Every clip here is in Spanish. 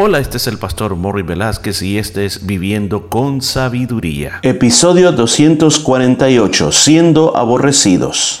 Hola, este es el pastor Morri Velázquez y este es Viviendo con Sabiduría. Episodio 248, siendo aborrecidos.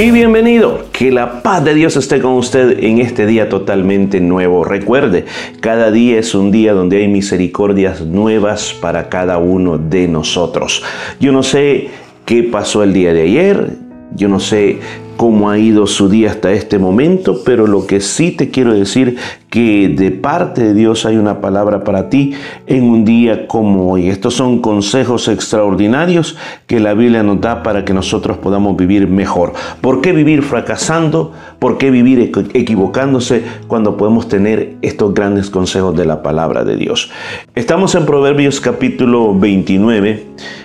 Y bienvenido, que la paz de Dios esté con usted en este día totalmente nuevo. Recuerde, cada día es un día donde hay misericordias nuevas para cada uno de nosotros. Yo no sé qué pasó el día de ayer, yo no sé cómo ha ido su día hasta este momento, pero lo que sí te quiero decir que de parte de Dios hay una palabra para ti en un día como hoy. Estos son consejos extraordinarios que la Biblia nos da para que nosotros podamos vivir mejor. ¿Por qué vivir fracasando? ¿Por qué vivir equivocándose cuando podemos tener estos grandes consejos de la palabra de Dios? Estamos en Proverbios capítulo 29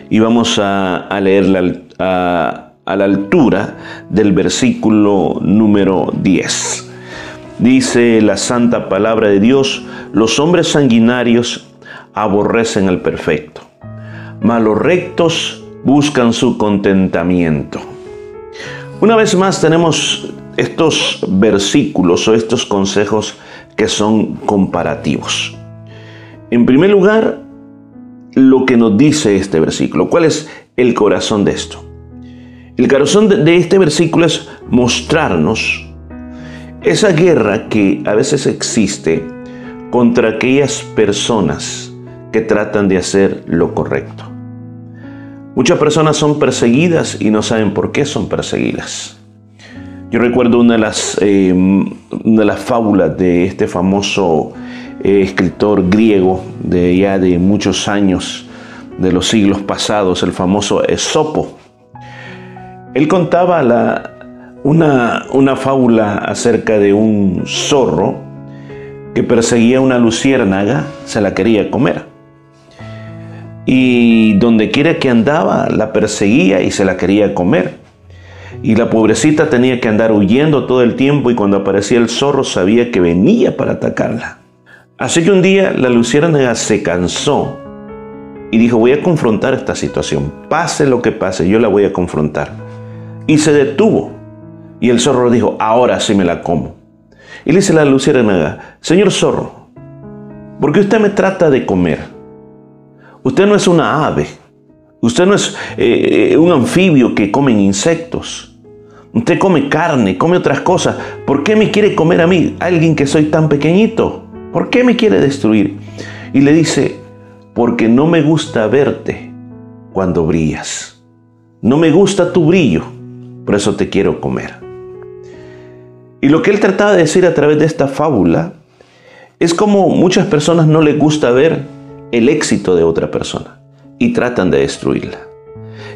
y vamos a, leer la a la altura del versículo número 10. Dice la santa palabra de Dios, los hombres sanguinarios aborrecen al perfecto, mas los rectos buscan su contentamiento. Una vez más tenemos estos versículos o estos consejos que son comparativos. En primer lugar, lo que nos dice este versículo, ¿cuál es el corazón de esto? El corazón de este versículo es mostrarnos esa guerra que a veces existe contra aquellas personas que tratan de hacer lo correcto. Muchas personas son perseguidas y no saben por qué son perseguidas. Yo recuerdo una de las, eh, de las fábulas de este famoso eh, escritor griego de ya de muchos años, de los siglos pasados, el famoso Esopo. Él contaba una fábula acerca de un zorro que perseguía una luciérnaga, se la quería comer. Y donde quiera que andaba, la perseguía y se la quería comer. Y la pobrecita tenía que andar huyendo todo el tiempo y cuando aparecía el zorro sabía que venía para atacarla. Así que un día la luciérnaga se cansó y dijo, voy a confrontar esta situación. Pase lo que pase, yo la voy a confrontar y se detuvo. Y el zorro dijo, ahora sí me la como. Y le dice la luciérnaga, señor zorro, ¿por qué usted me trata de comer? Usted no es una ave, usted no es eh, eh, un anfibio que come insectos. Usted come carne, come otras cosas. ¿Por qué me quiere comer a mí, alguien que soy tan pequeñito? ¿Por qué me quiere destruir? Y le dice, porque no me gusta verte cuando brillas. No me gusta tu brillo por eso te quiero comer. Y lo que él trataba de decir a través de esta fábula es como muchas personas no les gusta ver el éxito de otra persona y tratan de destruirla.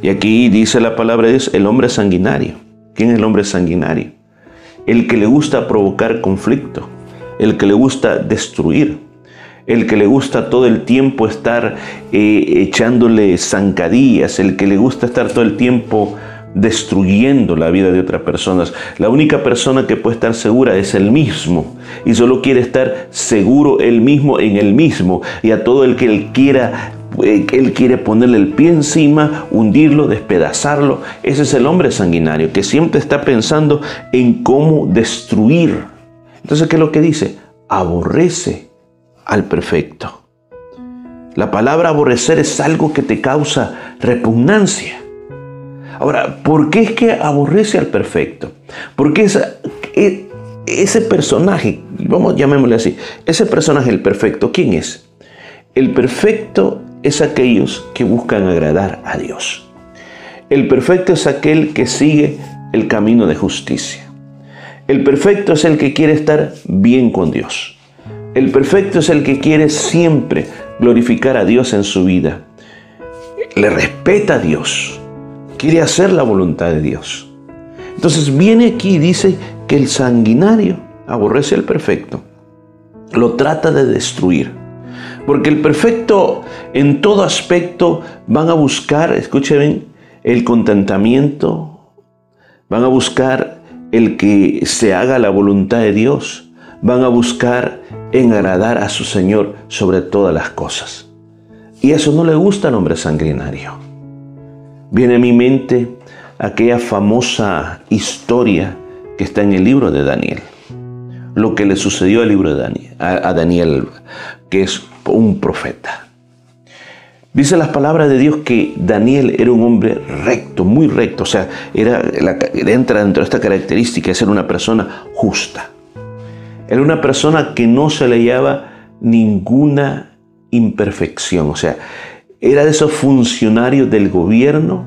Y aquí dice la palabra de Dios, el hombre sanguinario. ¿Quién es el hombre sanguinario? El que le gusta provocar conflicto, el que le gusta destruir, el que le gusta todo el tiempo estar eh, echándole zancadillas, el que le gusta estar todo el tiempo destruyendo la vida de otras personas. La única persona que puede estar segura es el mismo y solo quiere estar seguro él mismo en el mismo y a todo el que él quiera eh, él quiere ponerle el pie encima, hundirlo, despedazarlo. Ese es el hombre sanguinario que siempre está pensando en cómo destruir. Entonces, ¿qué es lo que dice? Aborrece al perfecto. La palabra aborrecer es algo que te causa repugnancia. Ahora, ¿por qué es que aborrece al perfecto? Porque e, ese personaje, vamos, llamémosle así, ese personaje, el perfecto, ¿quién es? El perfecto es aquellos que buscan agradar a Dios. El perfecto es aquel que sigue el camino de justicia. El perfecto es el que quiere estar bien con Dios. El perfecto es el que quiere siempre glorificar a Dios en su vida. Le respeta a Dios quiere hacer la voluntad de Dios. Entonces viene aquí y dice que el sanguinario aborrece al perfecto, lo trata de destruir. Porque el perfecto en todo aspecto van a buscar, escuchen el contentamiento, van a buscar el que se haga la voluntad de Dios, van a buscar en agradar a su Señor sobre todas las cosas. Y eso no le gusta al hombre sanguinario. Viene a mi mente aquella famosa historia que está en el libro de Daniel. Lo que le sucedió al libro de Daniel, a, Daniel, que es un profeta. Dice las palabras de Dios que Daniel era un hombre recto, muy recto, o sea, era, entra dentro de esta característica de ser una persona justa. Era una persona que no se le hallaba ninguna imperfección, o sea, era de esos funcionarios del gobierno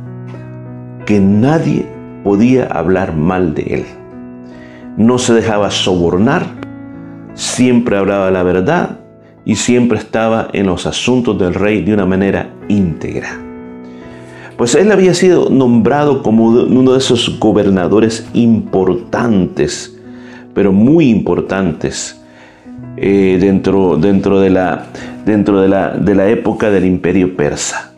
que nadie podía hablar mal de él. No se dejaba sobornar, siempre hablaba la verdad y siempre estaba en los asuntos del rey de una manera íntegra. Pues él había sido nombrado como uno de esos gobernadores importantes, pero muy importantes, eh, dentro, dentro, de la, dentro de, la, de la época del imperio persa.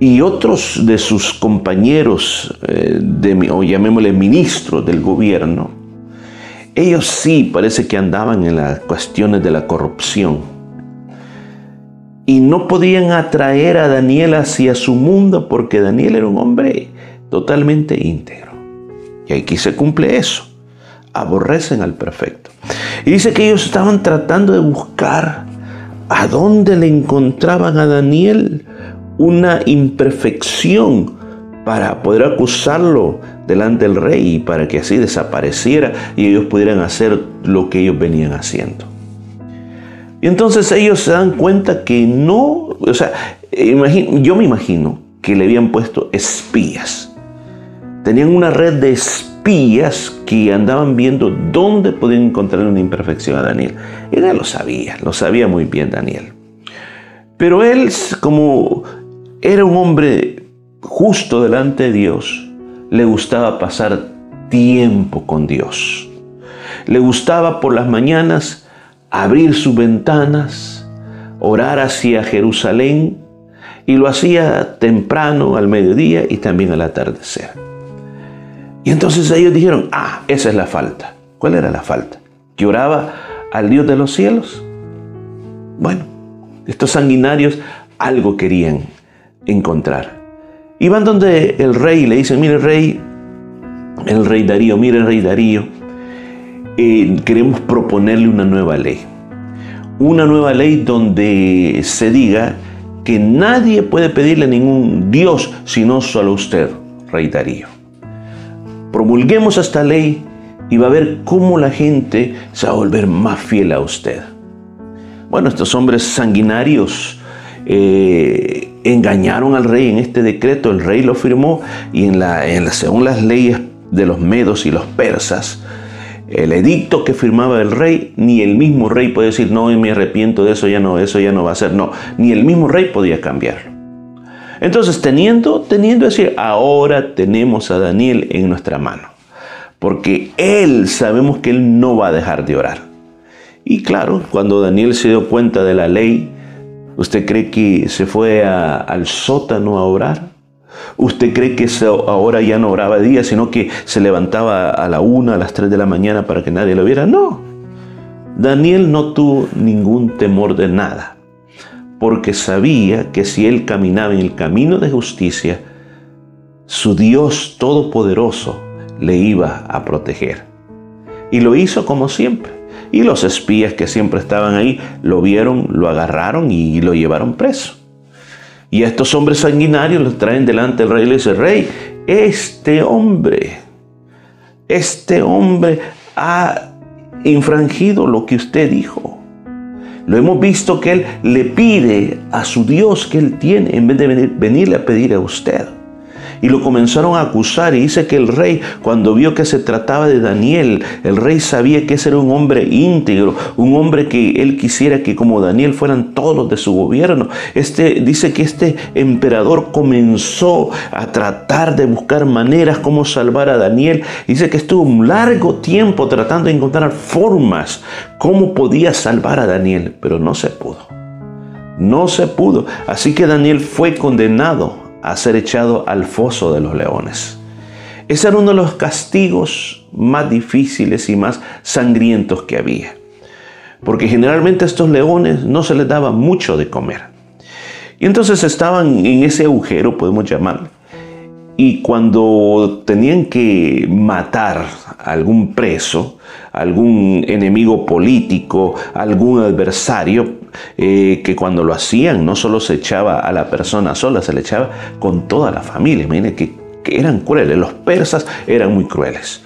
Y otros de sus compañeros, eh, de, o llamémosle ministros del gobierno, ellos sí parece que andaban en las cuestiones de la corrupción. Y no podían atraer a Daniel hacia su mundo porque Daniel era un hombre totalmente íntegro. Y aquí se cumple eso. Aborrecen al perfecto. Y dice que ellos estaban tratando de buscar a dónde le encontraban a Daniel una imperfección para poder acusarlo delante del rey y para que así desapareciera y ellos pudieran hacer lo que ellos venían haciendo. Y entonces ellos se dan cuenta que no, o sea, yo me imagino que le habían puesto espías. Tenían una red de espías que andaban viendo dónde podían encontrar una imperfección a Daniel. Él lo sabía, lo sabía muy bien Daniel. Pero él, como era un hombre justo delante de Dios. Le gustaba pasar tiempo con Dios. Le gustaba por las mañanas abrir sus ventanas, orar hacia Jerusalén y lo hacía temprano al mediodía y también al atardecer. Y entonces ellos dijeron, ah, esa es la falta. ¿Cuál era la falta? ¿Que oraba al Dios de los cielos? Bueno, estos sanguinarios algo querían encontrar. Y van donde el rey le dicen, mire rey, el rey Darío, mire rey Darío, eh, queremos proponerle una nueva ley. Una nueva ley donde se diga que nadie puede pedirle a ningún Dios sino solo usted, rey Darío. Promulguemos esta ley y va a ver cómo la gente se va a volver más fiel a usted. Bueno, estos hombres sanguinarios eh, engañaron al rey en este decreto, el rey lo firmó y según las leyes de los medos y los persas, el edicto que firmaba el rey, ni el mismo rey puede decir, no, me arrepiento de eso, ya no, eso ya no va a ser, no, ni el mismo rey podía cambiarlo. Entonces, teniendo, teniendo decir, ahora tenemos a Daniel en nuestra mano, porque él, sabemos que él no va a dejar de orar. Y claro, cuando Daniel se dio cuenta de la ley, ¿Usted cree que se fue al sótano a orar? ¿Usted cree que ahora ya no oraba día, sino que se levantaba a la una, a las tres de la mañana para que nadie lo viera? No. Daniel no tuvo ningún temor de nada, porque sabía que si él caminaba en el camino de justicia, su Dios Todopoderoso le iba a proteger. Y lo hizo como siempre. Y los espías que siempre estaban ahí lo vieron, lo agarraron y lo llevaron preso. Y a estos hombres sanguinarios los traen delante del rey y le dice, rey, este hombre, este hombre ha infrangido lo que usted dijo. Lo hemos visto que él le pide a su Dios que él tiene en vez de venirle a pedir a usted y lo comenzaron a acusar. Y dice que el rey, cuando vio que se trataba de Daniel, el rey sabía que ese era un hombre íntegro, un hombre que él quisiera que como Daniel fueran todos de su gobierno. Este dice que este emperador comenzó a tratar de buscar maneras como salvar a Daniel. Dice que estuvo un largo tiempo tratando de encontrar formas cómo podía salvar a Daniel, pero no se pudo. No se pudo. Así que Daniel fue condenado a ser echado al foso de los leones. Ese era uno de los castigos más difíciles y más sangrientos que había. Porque generalmente a estos leones no se les daba mucho de comer. Y entonces estaban en ese agujero, podemos llamarlo. Y cuando tenían que matar a algún preso, algún enemigo político, algún adversario, eh, que cuando lo hacían no solo se echaba a la persona sola, se le echaba con toda la familia. Miren que, eran crueles, los persas eran muy crueles.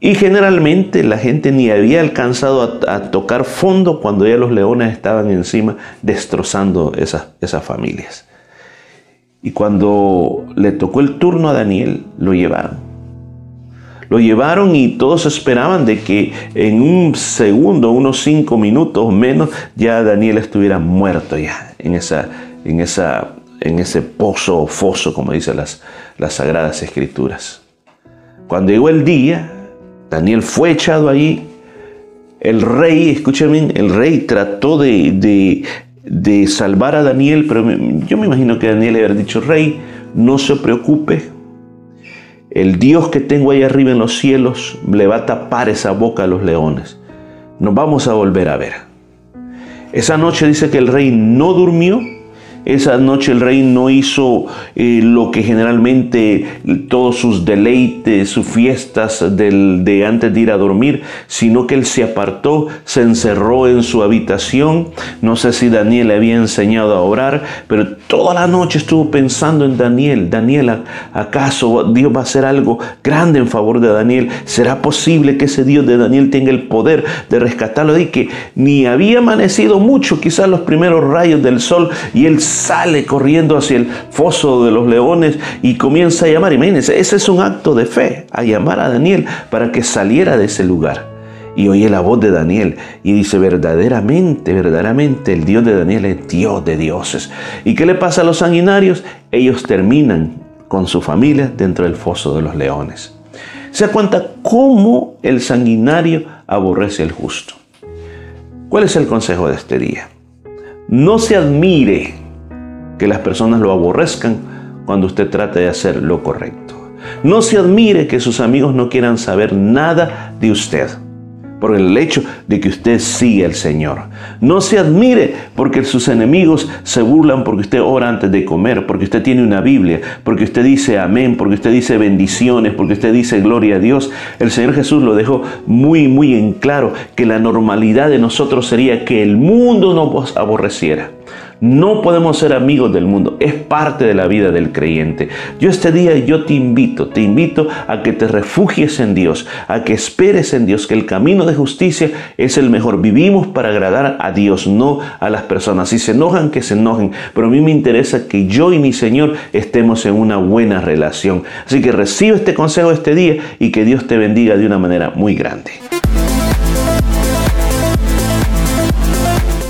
Y generalmente la gente ni había alcanzado a, tocar fondo cuando ya los leones estaban encima destrozando esas, esas familias. Y cuando le tocó el turno a Daniel, lo llevaron. Lo llevaron y todos esperaban de que en un segundo, unos cinco minutos menos, ya Daniel estuviera muerto ya en, esa, en, esa, en ese pozo o foso, como dicen las, las Sagradas Escrituras. Cuando llegó el día, Daniel fue echado allí. El rey, escúchame, el rey trató de, de, salvar a Daniel, pero yo me imagino que Daniel le había dicho, rey, no se preocupe, el Dios que tengo ahí arriba en los cielos le va a tapar esa boca a los leones. Nos vamos a volver a ver. Esa noche dice que el rey no durmió esa noche el rey no hizo eh, lo que generalmente todos sus deleites, sus fiestas de antes de ir a dormir, sino que él se apartó, se encerró en su habitación. No sé si Daniel le había enseñado a orar, pero toda la noche estuvo pensando en Daniel. Daniel, ¿acaso Dios va a hacer algo grande en favor de Daniel? ¿Será posible que ese Dios de Daniel tenga el poder de rescatarlo? Y que ni había amanecido mucho, quizás los primeros rayos del sol, y él sale corriendo hacia el foso de los leones y comienza a llamar. Imagínense, ese es un acto de fe, a llamar a Daniel para que saliera de ese lugar. Y oye la voz de Daniel y dice, verdaderamente, verdaderamente el Dios de Daniel es Dios de dioses. ¿Y qué le pasa a los sanguinarios? Ellos terminan con su familia dentro del foso de los leones. Se cuenta cómo el sanguinario aborrece al justo. ¿Cuál es el consejo de este día? No se admire que las personas lo aborrezcan cuando usted trata de hacer lo correcto. No se admire que sus amigos no quieran saber nada de usted por el hecho de que usted sigue al Señor. No se admire porque sus enemigos se burlan porque usted ora antes de comer, porque usted tiene una Biblia, porque usted dice amén, porque usted dice bendiciones, porque usted dice gloria a Dios. El Señor Jesús lo dejó muy, muy en claro que la normalidad de nosotros sería que el mundo nos aborreciera. No podemos ser amigos del mundo, es parte de la vida del creyente. Yo este día yo te invito, te invito a que te refugies en Dios, a que esperes en Dios, que el camino de justicia es el mejor. Vivimos para agradar a Dios, no a las personas. Si se enojan, que se enojen, pero a mí me interesa que yo y mi Señor estemos en una buena relación. Así que recibe este consejo este día y que Dios te bendiga de una manera muy grande.